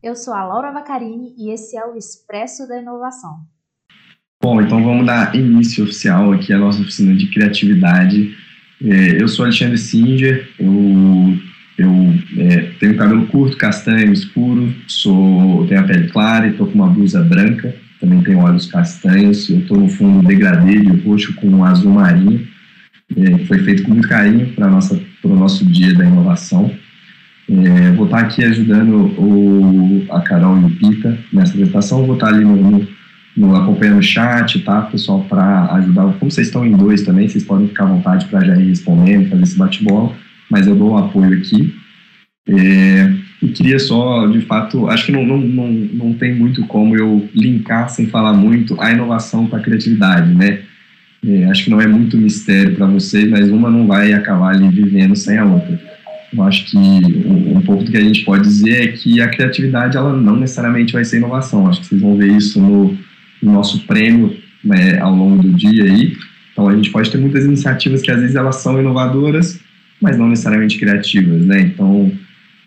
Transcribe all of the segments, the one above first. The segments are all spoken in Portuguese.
Eu sou a Laura Vacarini e esse é o Expresso da Inovação. Bom, então vamos dar início oficial aqui à nossa oficina de criatividade. É, eu sou Alexandre Singer, eu, eu é, tenho cabelo curto, castanho, escuro, sou, tenho a pele clara e estou com uma blusa branca, também tenho olhos castanhos, eu estou no fundo degradê de roxo com um azul marinho, é, foi feito com muito carinho para o nosso dia da inovação. É, vou estar aqui ajudando o, a Carol e o Pita nessa apresentação. Vou estar ali no, no, no acompanhando o chat, tá, pessoal, para ajudar. Como vocês estão em dois também, vocês podem ficar à vontade para já ir respondendo, fazer esse bate-bola, mas eu dou um apoio aqui. É, e queria só, de fato, acho que não, não, não, não tem muito como eu linkar sem falar muito a inovação com a criatividade, né? É, acho que não é muito mistério para vocês, mas uma não vai acabar ali vivendo sem a outra. Eu acho que um, pouco do que a gente pode dizer é que a criatividade ela não necessariamente vai ser inovação. Acho que vocês vão ver isso no, no nosso prêmio né, ao longo do dia aí. Então a gente pode ter muitas iniciativas que às vezes elas são inovadoras, mas não necessariamente criativas, né? Então,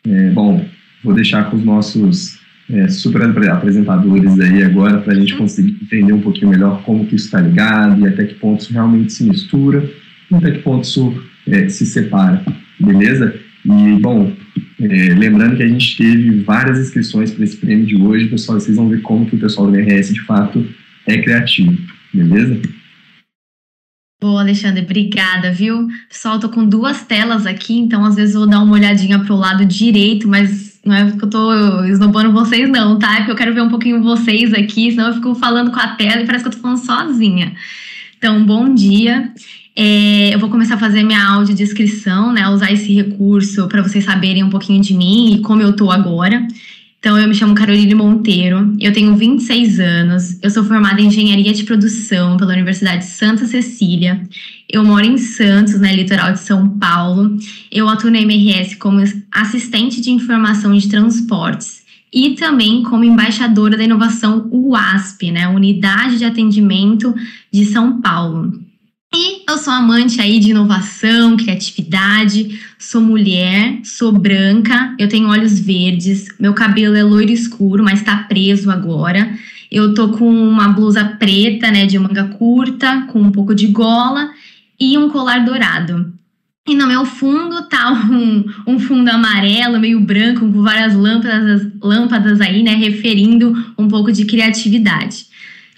é, bom, vou deixar com os nossos é, super apresentadores aí agora para a gente conseguir entender um pouquinho melhor como que isso está ligado e até que ponto isso realmente se mistura e até que ponto isso é, se separa, beleza? E, bom, é, lembrando que a gente teve várias inscrições para esse prêmio de hoje, pessoal, vocês vão ver como que o pessoal do MRS de fato é criativo, beleza? Boa, Alexandre, obrigada, viu? Pessoal, tô com duas telas aqui, então às vezes eu vou dar uma olhadinha pro lado direito, mas não é porque eu tô esnobando vocês, não, tá? É porque eu quero ver um pouquinho vocês aqui, senão eu fico falando com a tela e parece que eu tô falando sozinha. Então, bom dia. É, eu vou começar a fazer minha audiodescrição, né? Usar esse recurso para vocês saberem um pouquinho de mim e como eu tô agora. Então, eu me chamo Caroline Monteiro, eu tenho 26 anos, eu sou formada em Engenharia de Produção pela Universidade Santa Cecília. Eu moro em Santos, né, litoral de São Paulo. Eu atuo na MRS como assistente de informação de transportes e também como embaixadora da inovação UASP, né, Unidade de Atendimento de São Paulo. E eu sou amante aí de inovação, criatividade, sou mulher, sou branca, eu tenho olhos verdes, meu cabelo é loiro escuro, mas tá preso agora. Eu tô com uma blusa preta, né, de manga curta, com um pouco de gola e um colar dourado. E no meu fundo tá um, um fundo amarelo, meio branco, com várias lâmpadas, lâmpadas aí, né, referindo um pouco de criatividade.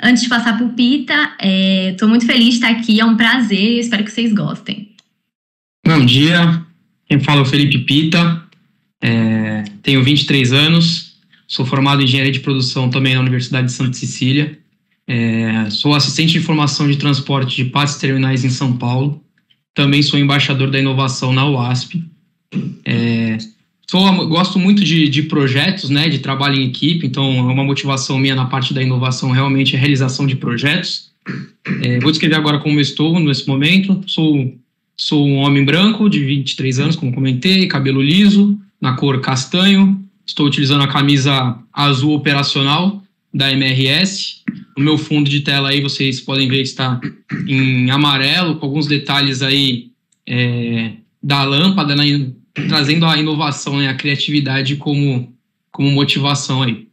Antes de passar para o Pita, estou é, muito feliz de estar aqui, é um prazer e espero que vocês gostem. Bom dia, quem fala é o Felipe Pita, é, tenho 23 anos, sou formado em engenharia de produção também na Universidade de Santa Cecília, é, sou assistente de informação de transporte de partes terminais em São Paulo, também sou embaixador da inovação na UASP. Sou, gosto muito de, de projetos, né, de trabalho em equipe, então é uma motivação minha na parte da inovação realmente é a realização de projetos. É, vou descrever agora como eu estou nesse momento. Sou, sou um homem branco de 23 anos, como comentei, cabelo liso, na cor castanho. Estou utilizando a camisa azul operacional da MRS. No meu fundo de tela aí vocês podem ver que está em amarelo, com alguns detalhes aí é, da lâmpada, né, trazendo a inovação e né, a criatividade como, como motivação aí.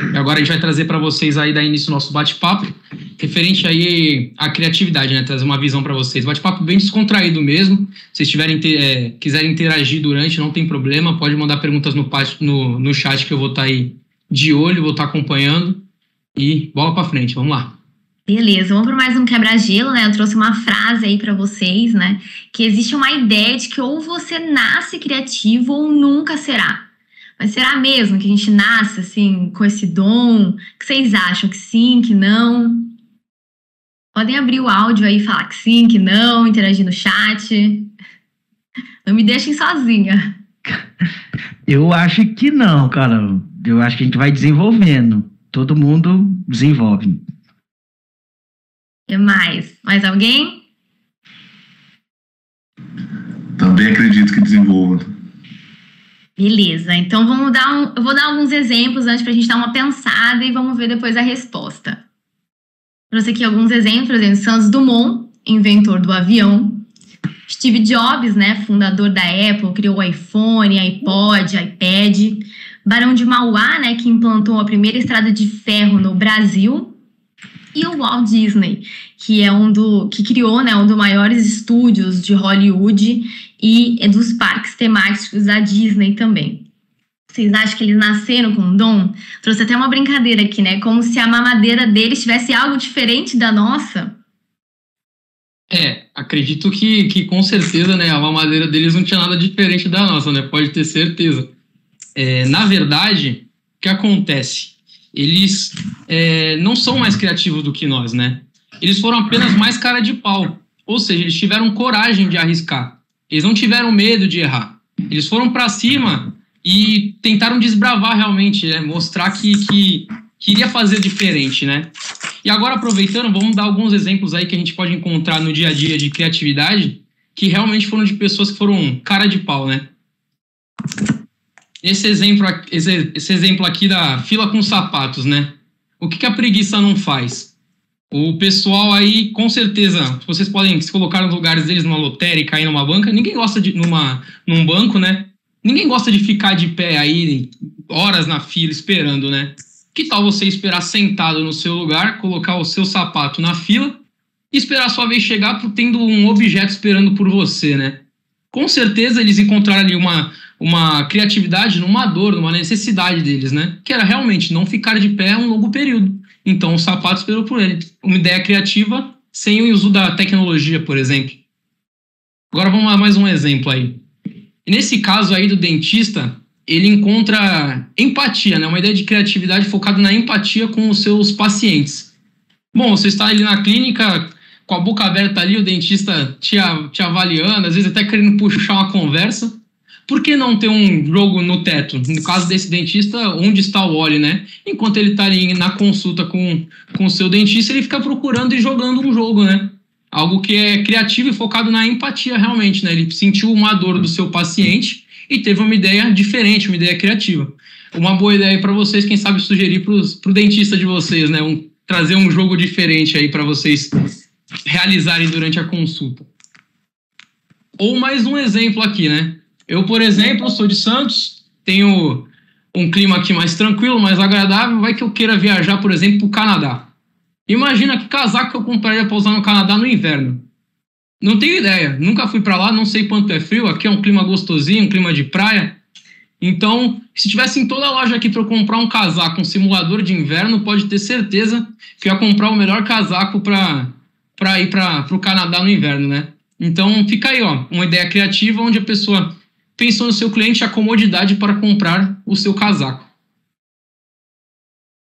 E agora a gente vai trazer para vocês aí, dar início ao nosso bate-papo, referente aí à criatividade, né? Trazer uma visão para vocês. Bate-papo bem descontraído mesmo. Se tiverem, é, quiserem interagir durante, não tem problema. Pode mandar perguntas no, no, no chat que eu vou estar tá aí de olho, vou estar tá acompanhando. E bola para frente, vamos lá. Beleza, vamos para mais um quebra-gelo, né? Eu trouxe uma frase aí para vocês, né? Que existe uma ideia de que ou você nasce criativo ou nunca será. Mas será mesmo que a gente nasce assim com esse dom? Que vocês acham que sim, que não? Podem abrir o áudio aí e falar que sim, que não, interagir no chat. Não me deixem sozinha. Eu acho que não, cara. Eu acho que a gente vai desenvolvendo. Todo mundo desenvolve. E mais? Mais alguém? Também acredito que desenvolva. Beleza, então vamos dar um, eu vou dar alguns exemplos antes para a gente dar uma pensada e vamos ver depois a resposta. Trouxe aqui alguns exemplos, por exemplo, Santos Dumont, inventor do avião. Steve Jobs, né, fundador da Apple, criou o iPhone, iPod, iPad. Barão de Mauá, né, que implantou a primeira estrada de ferro no Brasil. E o Walt Disney, que é um do que criou, né, um dos maiores estúdios de Hollywood e é dos parques temáticos da Disney também. Vocês acham que eles nasceram com um dom? Trouxe até uma brincadeira aqui, né? Como se a mamadeira deles tivesse algo diferente da nossa. É, acredito que, que com certeza, né, a mamadeira deles não tinha nada diferente da nossa, né? Pode ter certeza. É, na verdade, o que acontece? Eles é, não são mais criativos do que nós, né? Eles foram apenas mais cara de pau. Ou seja, eles tiveram coragem de arriscar. Eles não tiveram medo de errar. Eles foram para cima e tentaram desbravar realmente, né? mostrar que, que queria fazer diferente, né? E agora, aproveitando, vamos dar alguns exemplos aí que a gente pode encontrar no dia a dia de criatividade, que realmente foram de pessoas que foram cara de pau, né? Esse exemplo, esse, esse exemplo aqui da fila com sapatos, né? O que, que a preguiça não faz? O pessoal aí, com certeza, vocês podem se colocar nos lugares deles numa lotérica e cair numa banca. Ninguém gosta de numa num banco, né? Ninguém gosta de ficar de pé aí horas na fila esperando, né? Que tal você esperar sentado no seu lugar, colocar o seu sapato na fila e esperar a sua vez chegar tendo um objeto esperando por você, né? Com certeza eles encontraram ali uma, uma criatividade numa dor, numa necessidade deles, né? Que era realmente não ficar de pé um longo período. Então o sapato esperou por ele. Uma ideia criativa sem o uso da tecnologia, por exemplo. Agora vamos a mais um exemplo aí. Nesse caso aí do dentista, ele encontra empatia, né? Uma ideia de criatividade focada na empatia com os seus pacientes. Bom, você está ali na clínica com a boca aberta ali, o dentista te, te avaliando, às vezes até querendo puxar uma conversa por que não ter um jogo no teto? No caso desse dentista, onde está o óleo, né? Enquanto ele está ali na consulta com, com o seu dentista, ele fica procurando e jogando um jogo, né? Algo que é criativo e focado na empatia, realmente, né? Ele sentiu uma dor do seu paciente e teve uma ideia diferente, uma ideia criativa. Uma boa ideia para vocês, quem sabe sugerir para o dentista de vocês, né? Um, trazer um jogo diferente aí para vocês realizarem durante a consulta. Ou mais um exemplo aqui, né? Eu, por exemplo, sou de Santos, tenho um clima aqui mais tranquilo, mais agradável. Vai que eu queira viajar, por exemplo, para o Canadá. Imagina que casaco eu compraria para usar no Canadá no inverno. Não tenho ideia, nunca fui para lá, não sei quanto é frio. Aqui é um clima gostosinho, um clima de praia. Então, se tivesse em toda loja aqui para eu comprar um casaco, um simulador de inverno, pode ter certeza que eu ia comprar o melhor casaco para ir para o Canadá no inverno, né? Então, fica aí, ó, uma ideia criativa onde a pessoa pensou no seu cliente a comodidade para comprar o seu casaco.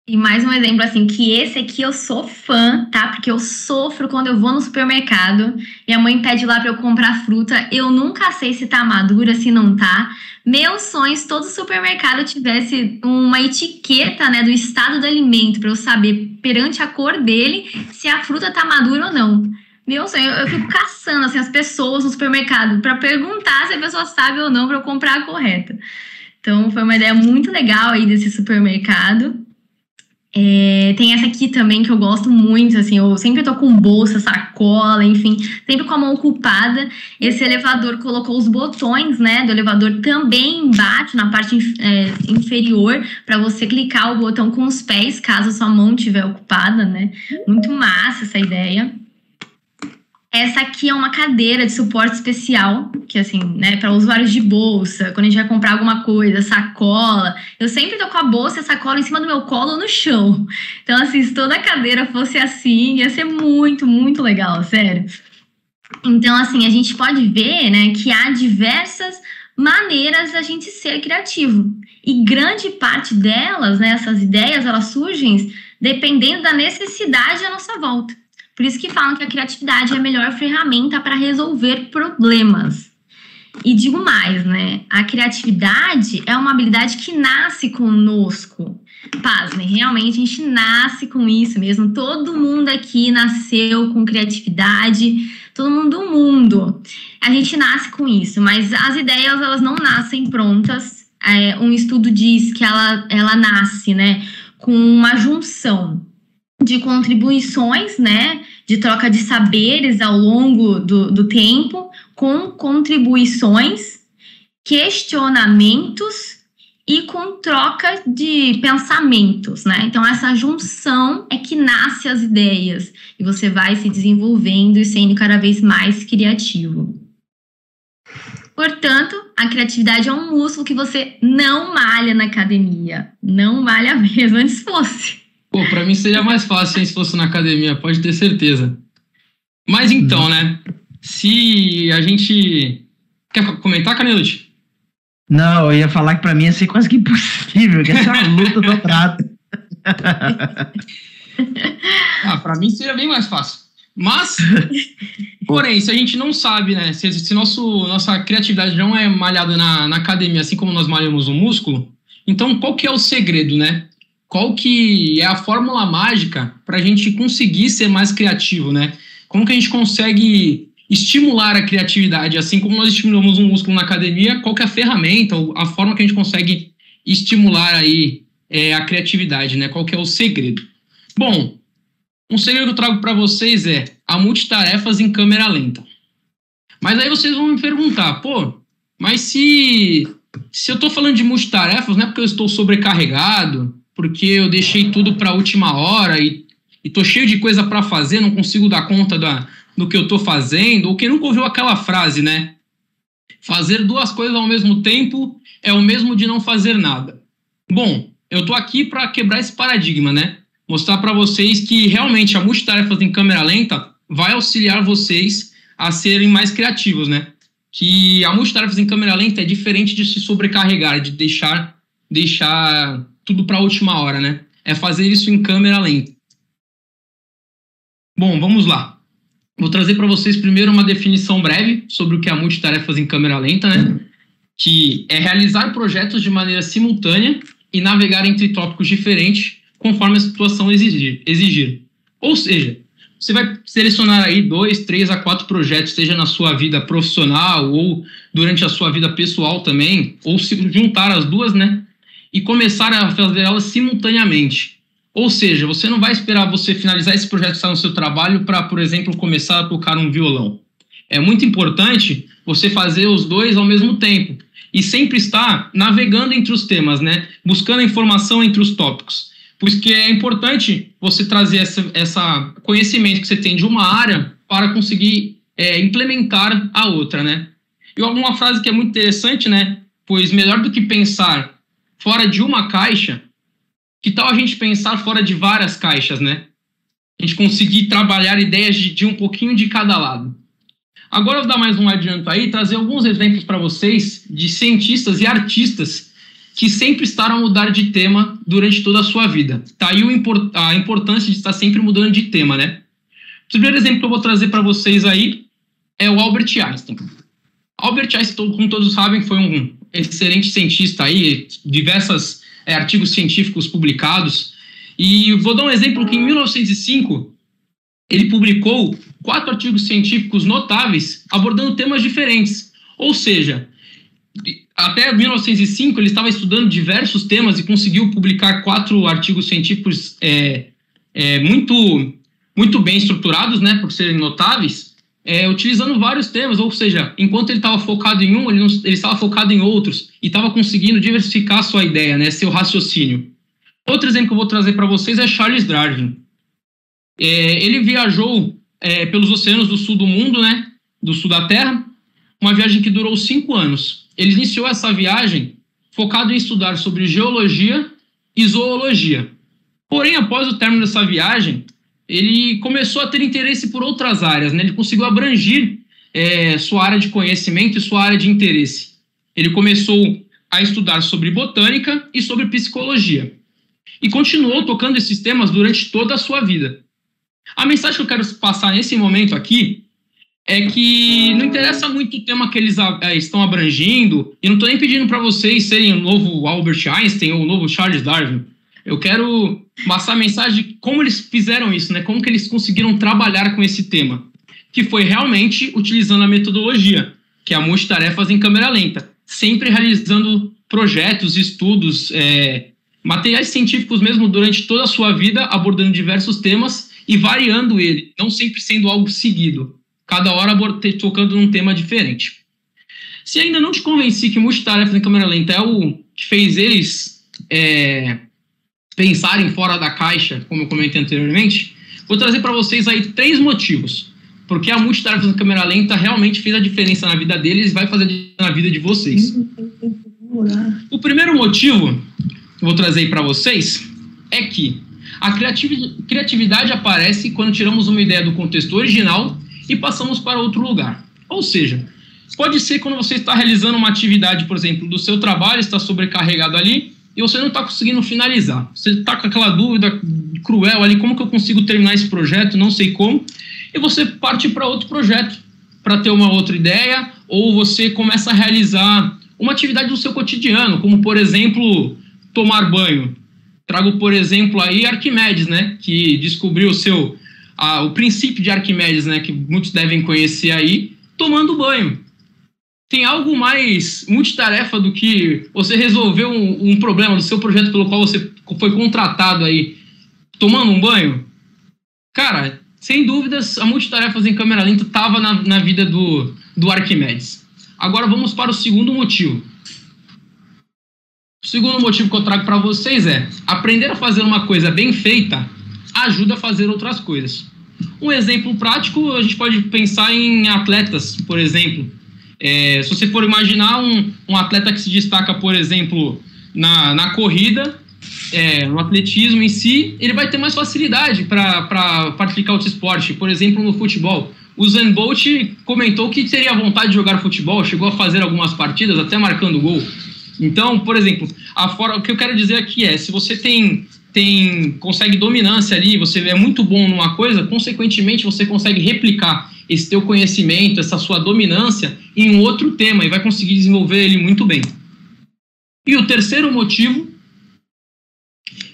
E mais um exemplo assim, que esse aqui eu sou fã, tá? Porque eu sofro quando eu vou no supermercado e a mãe pede lá para eu comprar fruta, eu nunca sei se tá madura, se não tá. Meu sonho se todo supermercado tivesse uma etiqueta, né, do estado do alimento para eu saber perante a cor dele se a fruta tá madura ou não. Meu sonho, eu, fico caçando assim, as pessoas no supermercado para perguntar se a pessoa sabe ou não para eu comprar a correta. Então foi uma ideia muito legal aí desse supermercado. É, tem essa aqui também que eu gosto muito, assim, eu sempre tô com bolsa, sacola, enfim, sempre com a mão ocupada. Esse elevador colocou os botões, né, do elevador também embaixo, na parte é, inferior, para você clicar o botão com os pés, caso a sua mão estiver ocupada, né. Muito massa essa ideia. Essa aqui é uma cadeira de suporte especial, que assim, né, para usuários de bolsa, quando a gente vai comprar alguma coisa, sacola. Eu sempre tô com a bolsa e a sacola em cima do meu colo ou no chão. Então, assim, se toda a cadeira fosse assim, ia ser muito, muito legal, sério. Então, assim, a gente pode ver, né, que há diversas maneiras da gente ser criativo. E grande parte delas, né, essas ideias, elas surgem dependendo da necessidade à nossa volta. Por isso que falam que a criatividade é a melhor ferramenta para resolver problemas. E digo mais, né? A criatividade é uma habilidade que nasce conosco. Pasmem, realmente a gente nasce com isso mesmo. Todo mundo aqui nasceu com criatividade, todo mundo do mundo. A gente nasce com isso, mas as ideias elas não nascem prontas. É, um estudo diz que ela, ela nasce, né, com uma junção de contribuições, né, de troca de saberes ao longo do, do tempo, com contribuições, questionamentos e com troca de pensamentos, né? Então essa junção é que nasce as ideias e você vai se desenvolvendo e sendo cada vez mais criativo. Portanto, a criatividade é um músculo que você não malha na academia. Não malha mesmo, antes fosse. Pô, pra mim seria mais fácil hein, se fosse na academia, pode ter certeza. Mas então, né? Se a gente. Quer comentar, Canelute? Não, eu ia falar que pra mim ia ser quase que impossível, que essa é uma luta dobrada. ah, pra mim seria bem mais fácil. Mas, porém, se a gente não sabe, né? Se, se nosso, nossa criatividade não é malhada na, na academia, assim como nós malhamos o músculo, então qual que é o segredo, né? Qual que é a fórmula mágica para a gente conseguir ser mais criativo, né? Como que a gente consegue estimular a criatividade, assim como nós estimulamos um músculo na academia, qual que é a ferramenta, a forma que a gente consegue estimular aí é, a criatividade, né? Qual que é o segredo? Bom, um segredo que eu trago para vocês é a multitarefas em câmera lenta. Mas aí vocês vão me perguntar, pô, mas se, se eu estou falando de multitarefas, não é porque eu estou sobrecarregado, porque eu deixei tudo para a última hora e estou cheio de coisa para fazer, não consigo dar conta da, do que eu estou fazendo, ou quem nunca ouviu aquela frase, né? Fazer duas coisas ao mesmo tempo é o mesmo de não fazer nada. Bom, eu estou aqui para quebrar esse paradigma, né? mostrar para vocês que realmente a multitarefas em câmera lenta vai auxiliar vocês a serem mais criativos, né? Que a multitarefas em câmera lenta é diferente de se sobrecarregar, de deixar deixar tudo para a última hora, né? É fazer isso em câmera lenta. Bom, vamos lá. Vou trazer para vocês primeiro uma definição breve sobre o que é multitarefas em câmera lenta, né? Que é realizar projetos de maneira simultânea e navegar entre tópicos diferentes conforme a situação exigir. exigir. Ou seja, você vai selecionar aí dois, três a quatro projetos, seja na sua vida profissional ou durante a sua vida pessoal também, ou se juntar as duas, né? E começar a fazer elas simultaneamente. Ou seja, você não vai esperar você finalizar esse projeto que está no seu trabalho para, por exemplo, começar a tocar um violão. É muito importante você fazer os dois ao mesmo tempo e sempre estar navegando entre os temas, né? Buscando informação entre os tópicos. Por isso que é importante você trazer essa, essa conhecimento que você tem de uma área para conseguir é, implementar a outra, né? E alguma frase que é muito interessante, né? Pois melhor do que pensar fora de uma caixa, que tal a gente pensar fora de várias caixas, né? A gente conseguir trabalhar ideias de, de um pouquinho de cada lado. Agora eu vou dar mais um adianto aí, trazer alguns exemplos para vocês de cientistas e artistas que sempre estará a mudar de tema durante toda a sua vida. Tá aí import a importância de estar sempre mudando de tema, né? O primeiro exemplo que eu vou trazer para vocês aí é o Albert Einstein. Albert Einstein, como todos sabem, foi um excelente cientista aí, diversos é, artigos científicos publicados. E vou dar um exemplo que em 1905 ele publicou quatro artigos científicos notáveis abordando temas diferentes. Ou seja, até 1905 ele estava estudando diversos temas e conseguiu publicar quatro artigos científicos é, é, muito, muito bem estruturados, né, por serem notáveis, é, utilizando vários temas, ou seja, enquanto ele estava focado em um, ele, não, ele estava focado em outros e estava conseguindo diversificar sua ideia, né, seu raciocínio. Outro exemplo que eu vou trazer para vocês é Charles Darwin. É, ele viajou é, pelos oceanos do sul do mundo, né, do sul da Terra, uma viagem que durou cinco anos ele iniciou essa viagem focado em estudar sobre geologia e zoologia. Porém, após o término dessa viagem, ele começou a ter interesse por outras áreas, né? ele conseguiu abranger é, sua área de conhecimento e sua área de interesse. Ele começou a estudar sobre botânica e sobre psicologia. E continuou tocando esses temas durante toda a sua vida. A mensagem que eu quero passar nesse momento aqui é que não interessa muito o tema que eles é, estão abrangindo, e não estou nem pedindo para vocês serem o novo Albert Einstein ou o novo Charles Darwin. Eu quero passar a mensagem de como eles fizeram isso, né? Como que eles conseguiram trabalhar com esse tema, que foi realmente utilizando a metodologia, que é a multitarefas em câmera lenta, sempre realizando projetos, estudos, é, materiais científicos mesmo durante toda a sua vida, abordando diversos temas e variando ele, não sempre sendo algo seguido cada hora tocando num tema diferente. Se ainda não te convenci que multitarefa em câmera lenta é o que fez eles é, pensarem fora da caixa, como eu comentei anteriormente, vou trazer para vocês aí três motivos. Porque a multitarefa em câmera lenta realmente fez a diferença na vida deles e vai fazer na vida de vocês. O primeiro motivo que eu vou trazer aí para vocês é que a criatividade aparece quando tiramos uma ideia do contexto original e passamos para outro lugar. Ou seja, pode ser quando você está realizando uma atividade, por exemplo, do seu trabalho, está sobrecarregado ali e você não está conseguindo finalizar. Você está com aquela dúvida cruel ali, como que eu consigo terminar esse projeto, não sei como, e você parte para outro projeto para ter uma outra ideia, ou você começa a realizar uma atividade do seu cotidiano, como por exemplo, tomar banho. Trago, por exemplo, aí Arquimedes, né, que descobriu o seu o princípio de Arquimedes, né, que muitos devem conhecer aí, tomando banho. Tem algo mais multitarefa do que você resolver um, um problema do seu projeto pelo qual você foi contratado aí, tomando um banho? Cara, sem dúvidas, a multitarefas em câmera lenta estava na, na vida do, do Arquimedes. Agora vamos para o segundo motivo. O segundo motivo que eu trago para vocês é aprender a fazer uma coisa bem feita ajuda a fazer outras coisas. Um exemplo prático, a gente pode pensar em atletas, por exemplo. É, se você for imaginar um, um, atleta que se destaca, por exemplo, na, na corrida, é, no atletismo em si, ele vai ter mais facilidade para praticar outro esporte. Por exemplo, no futebol. O Zen Bolt comentou que teria vontade de jogar futebol, chegou a fazer algumas partidas, até marcando gol. Então, por exemplo, a forma, o que eu quero dizer aqui é, se você tem tem consegue dominância ali, você é muito bom numa coisa, consequentemente você consegue replicar esse teu conhecimento, essa sua dominância em um outro tema e vai conseguir desenvolver ele muito bem. E o terceiro motivo,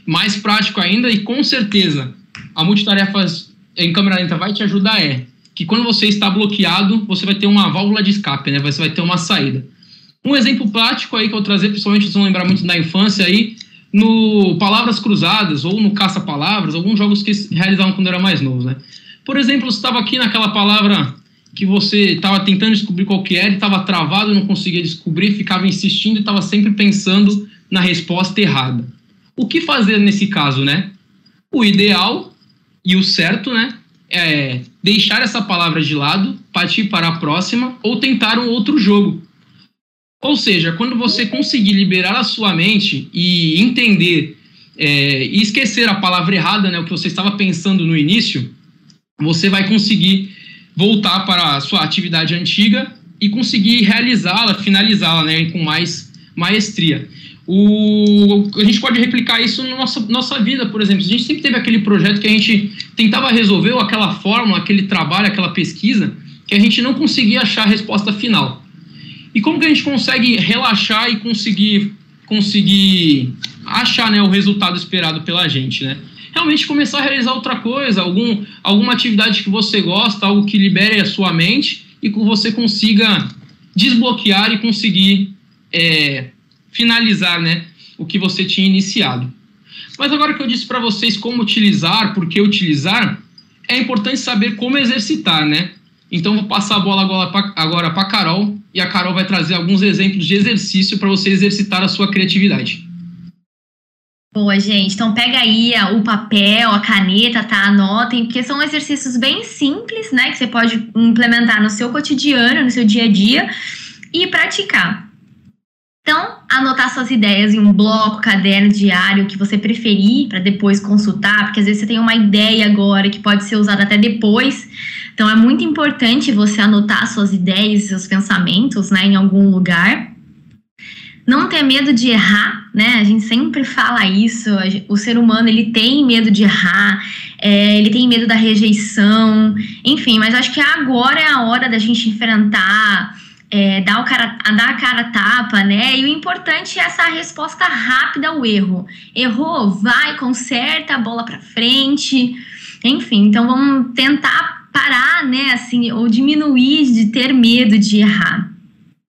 mais prático ainda e com certeza a multitarefas em câmera lenta vai te ajudar é que quando você está bloqueado, você vai ter uma válvula de escape, né? Você vai ter uma saída. Um exemplo prático aí que eu vou trazer, principalmente vocês vão lembrar muito da infância aí, no Palavras Cruzadas ou no Caça-Palavras, alguns jogos que realizavam quando era mais novo, né? Por exemplo, você estava aqui naquela palavra que você estava tentando descobrir qual que era e estava travado, não conseguia descobrir, ficava insistindo e estava sempre pensando na resposta errada. O que fazer nesse caso, né? O ideal e o certo, né, é deixar essa palavra de lado, partir para a próxima ou tentar um outro jogo. Ou seja, quando você conseguir liberar a sua mente e entender é, e esquecer a palavra errada, né, o que você estava pensando no início, você vai conseguir voltar para a sua atividade antiga e conseguir realizá-la, finalizá-la né, com mais maestria. O, a gente pode replicar isso na nossa, nossa vida, por exemplo. A gente sempre teve aquele projeto que a gente tentava resolver, ou aquela fórmula, aquele trabalho, aquela pesquisa, que a gente não conseguia achar a resposta final. E como que a gente consegue relaxar e conseguir, conseguir achar né, o resultado esperado pela gente, né? Realmente começar a realizar outra coisa, algum, alguma atividade que você gosta, algo que libere a sua mente e que você consiga desbloquear e conseguir é, finalizar né, o que você tinha iniciado. Mas agora que eu disse para vocês como utilizar, por que utilizar, é importante saber como exercitar, né? Então vou passar a bola agora para a Carol e a Carol vai trazer alguns exemplos de exercício para você exercitar a sua criatividade. Boa, gente. Então pega aí o papel, a caneta, tá? Anotem, porque são exercícios bem simples, né? Que você pode implementar no seu cotidiano, no seu dia a dia e praticar. Então, anotar suas ideias em um bloco, caderno, diário, que você preferir, para depois consultar, porque às vezes você tem uma ideia agora que pode ser usada até depois. Então, é muito importante você anotar suas ideias, seus pensamentos, né, em algum lugar. Não ter medo de errar, né? A gente sempre fala isso. O ser humano ele tem medo de errar, é, ele tem medo da rejeição, enfim. Mas acho que agora é a hora da gente enfrentar é, dar, o cara, dar a cara tapa, né? E o importante é essa resposta rápida ao erro. Errou, vai, conserta bola para frente. Enfim, então vamos tentar parar, né? Assim, ou diminuir de ter medo de errar.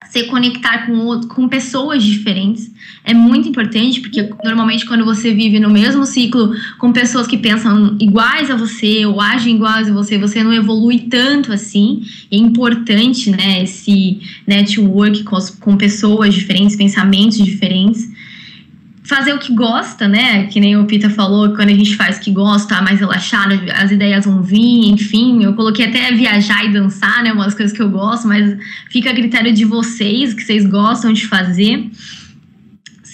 Se conectar com, com pessoas diferentes é muito importante, porque normalmente quando você vive no mesmo ciclo com pessoas que pensam iguais a você ou agem iguais a você, você não evolui tanto assim. É importante, né, esse network com, com pessoas diferentes, pensamentos diferentes fazer o que gosta, né? Que nem o Pita falou, quando a gente faz o que gosta, mais relaxado, as ideias vão vir, enfim. Eu coloquei até viajar e dançar, né? Umas coisas que eu gosto, mas fica a critério de vocês, que vocês gostam de fazer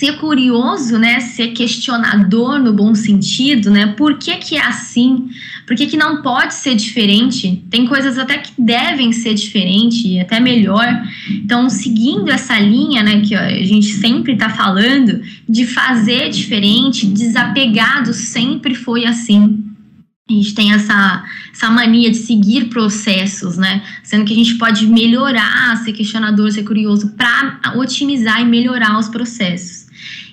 ser curioso, né, ser questionador no bom sentido, né? Por que que é assim? Por que que não pode ser diferente? Tem coisas até que devem ser diferente, até melhor. Então, seguindo essa linha, né, que a gente sempre está falando, de fazer diferente, desapegado sempre foi assim. A gente tem essa, essa mania de seguir processos, né? Sendo que a gente pode melhorar, ser questionador, ser curioso, para otimizar e melhorar os processos.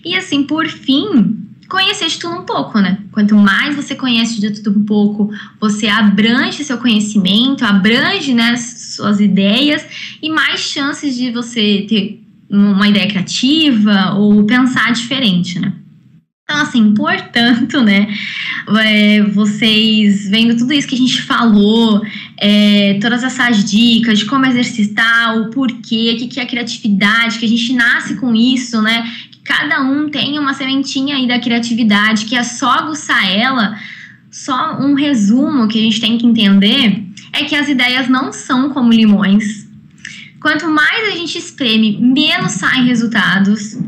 E assim, por fim, conhecer de tudo um pouco, né? Quanto mais você conhece de tudo um pouco, você abrange seu conhecimento, abrange né, suas ideias e mais chances de você ter uma ideia criativa ou pensar diferente, né? Então, assim, portanto, né, é, vocês vendo tudo isso que a gente falou, é, todas essas dicas de como exercitar, o porquê, o que, que é criatividade, que a gente nasce com isso, né, cada um tem uma sementinha aí da criatividade, que é só aguçar ela. Só um resumo que a gente tem que entender é que as ideias não são como limões. Quanto mais a gente espreme, menos saem resultados.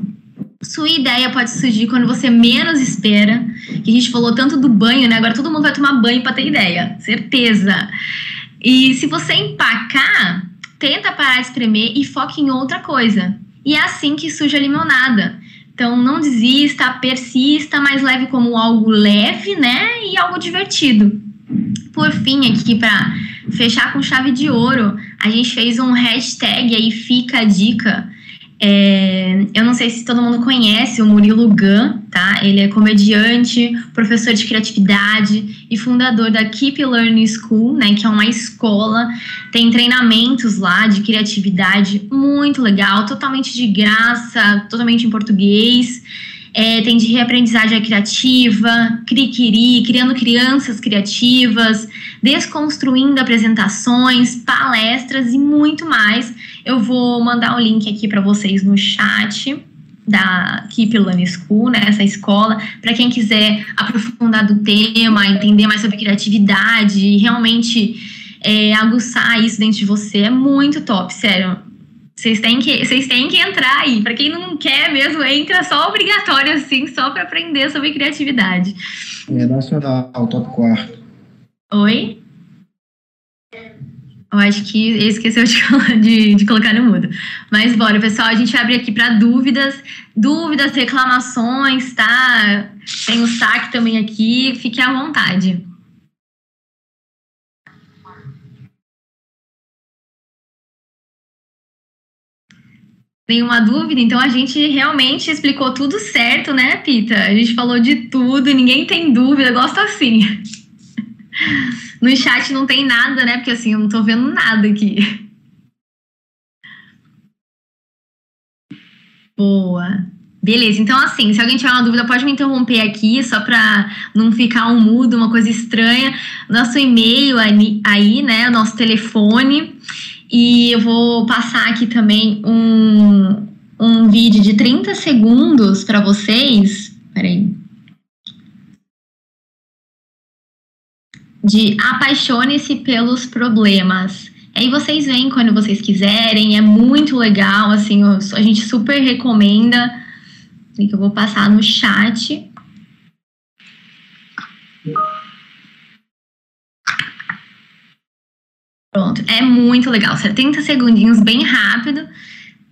Sua ideia pode surgir quando você menos espera. Que a gente falou tanto do banho, né? Agora todo mundo vai tomar banho para ter ideia, certeza. E se você empacar, tenta parar de espremer e foque em outra coisa. E é assim que surge a limonada. Então, não desista, persista, mas leve como algo leve, né? E algo divertido. Por fim, aqui para fechar com chave de ouro, a gente fez um hashtag aí, fica a dica. É, eu não sei se todo mundo conhece o Murilo Gun, tá? Ele é comediante, professor de criatividade e fundador da Keep Learning School, né? Que é uma escola, tem treinamentos lá de criatividade muito legal, totalmente de graça, totalmente em português. É, tem de reaprendizagem criativa, criquiri, criando crianças criativas, desconstruindo apresentações, palestras e muito mais. Eu vou mandar o link aqui para vocês no chat da Keep Learning School, né, essa escola, para quem quiser aprofundar do tema, entender mais sobre criatividade e realmente é, aguçar isso dentro de você, é muito top, sério. Vocês têm que, vocês têm que entrar aí. Para quem não quer mesmo, entra só obrigatório assim, só para aprender sobre criatividade. É nacional, top quarto. Oi? Eu acho que esqueceu de, de, de, colocar no mudo. Mas bora, pessoal, a gente abrir aqui para dúvidas, dúvidas, reclamações, tá? Tem o saque também aqui, fique à vontade. Nenhuma dúvida. Então a gente realmente explicou tudo certo, né, Pita? A gente falou de tudo, ninguém tem dúvida, gosto assim. No chat não tem nada, né? Porque assim, eu não tô vendo nada aqui. Boa. Beleza, então assim, se alguém tiver uma dúvida, pode me interromper aqui, só para não ficar um mudo, uma coisa estranha. Nosso e-mail aí, né? Nosso telefone. E eu vou passar aqui também um, um vídeo de 30 segundos para vocês. Peraí. De apaixone-se pelos problemas. Aí vocês vêm quando vocês quiserem, é muito legal, assim, a gente super recomenda. Que eu vou passar no chat. Pronto, é muito legal. 70 segundinhos, bem rápido.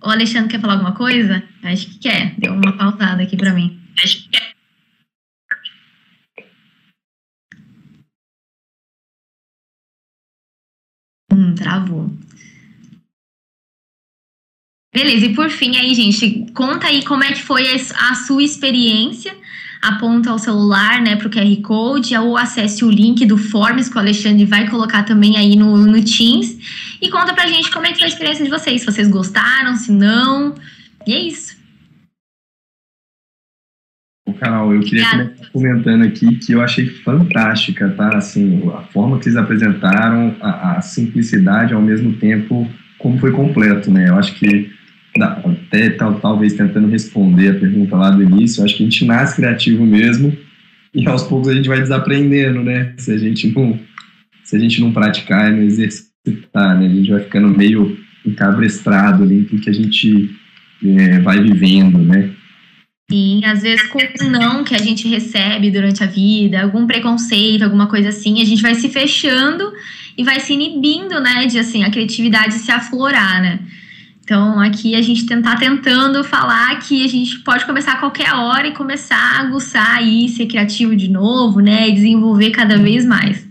O Alexandre quer falar alguma coisa? Acho que quer. Deu uma pausada aqui para mim. Acho que quer. Hum, travou. Beleza, e por fim aí, gente, conta aí como é que foi a sua experiência aponta o celular, né, para o QR Code, ou acesse o link do Forms que o Alexandre vai colocar também aí no, no Teams. E conta pra gente como é que foi a experiência de vocês, se vocês gostaram, se não. E é isso. Carol, eu queria começar comentando aqui que eu achei fantástica, tá? Assim, a forma que vocês apresentaram, a, a simplicidade ao mesmo tempo, como foi completo, né? Eu acho que até tal, talvez tentando responder a pergunta lá do início, acho que a gente nasce criativo mesmo e aos poucos a gente vai desaprendendo, né? Se a gente não, se a gente não praticar e não exercitar, né? A gente vai ficando meio encabrestrado ali que a gente é, vai vivendo, né? Sim, às vezes com um não que a gente recebe durante a vida, algum preconceito, alguma coisa assim, a gente vai se fechando e vai se inibindo, né, de assim, a criatividade se aflorar, né? Então, aqui a gente tentar tentando falar que a gente pode começar a qualquer hora e começar a aguçar aí, ser criativo de novo, né, e desenvolver cada vez mais.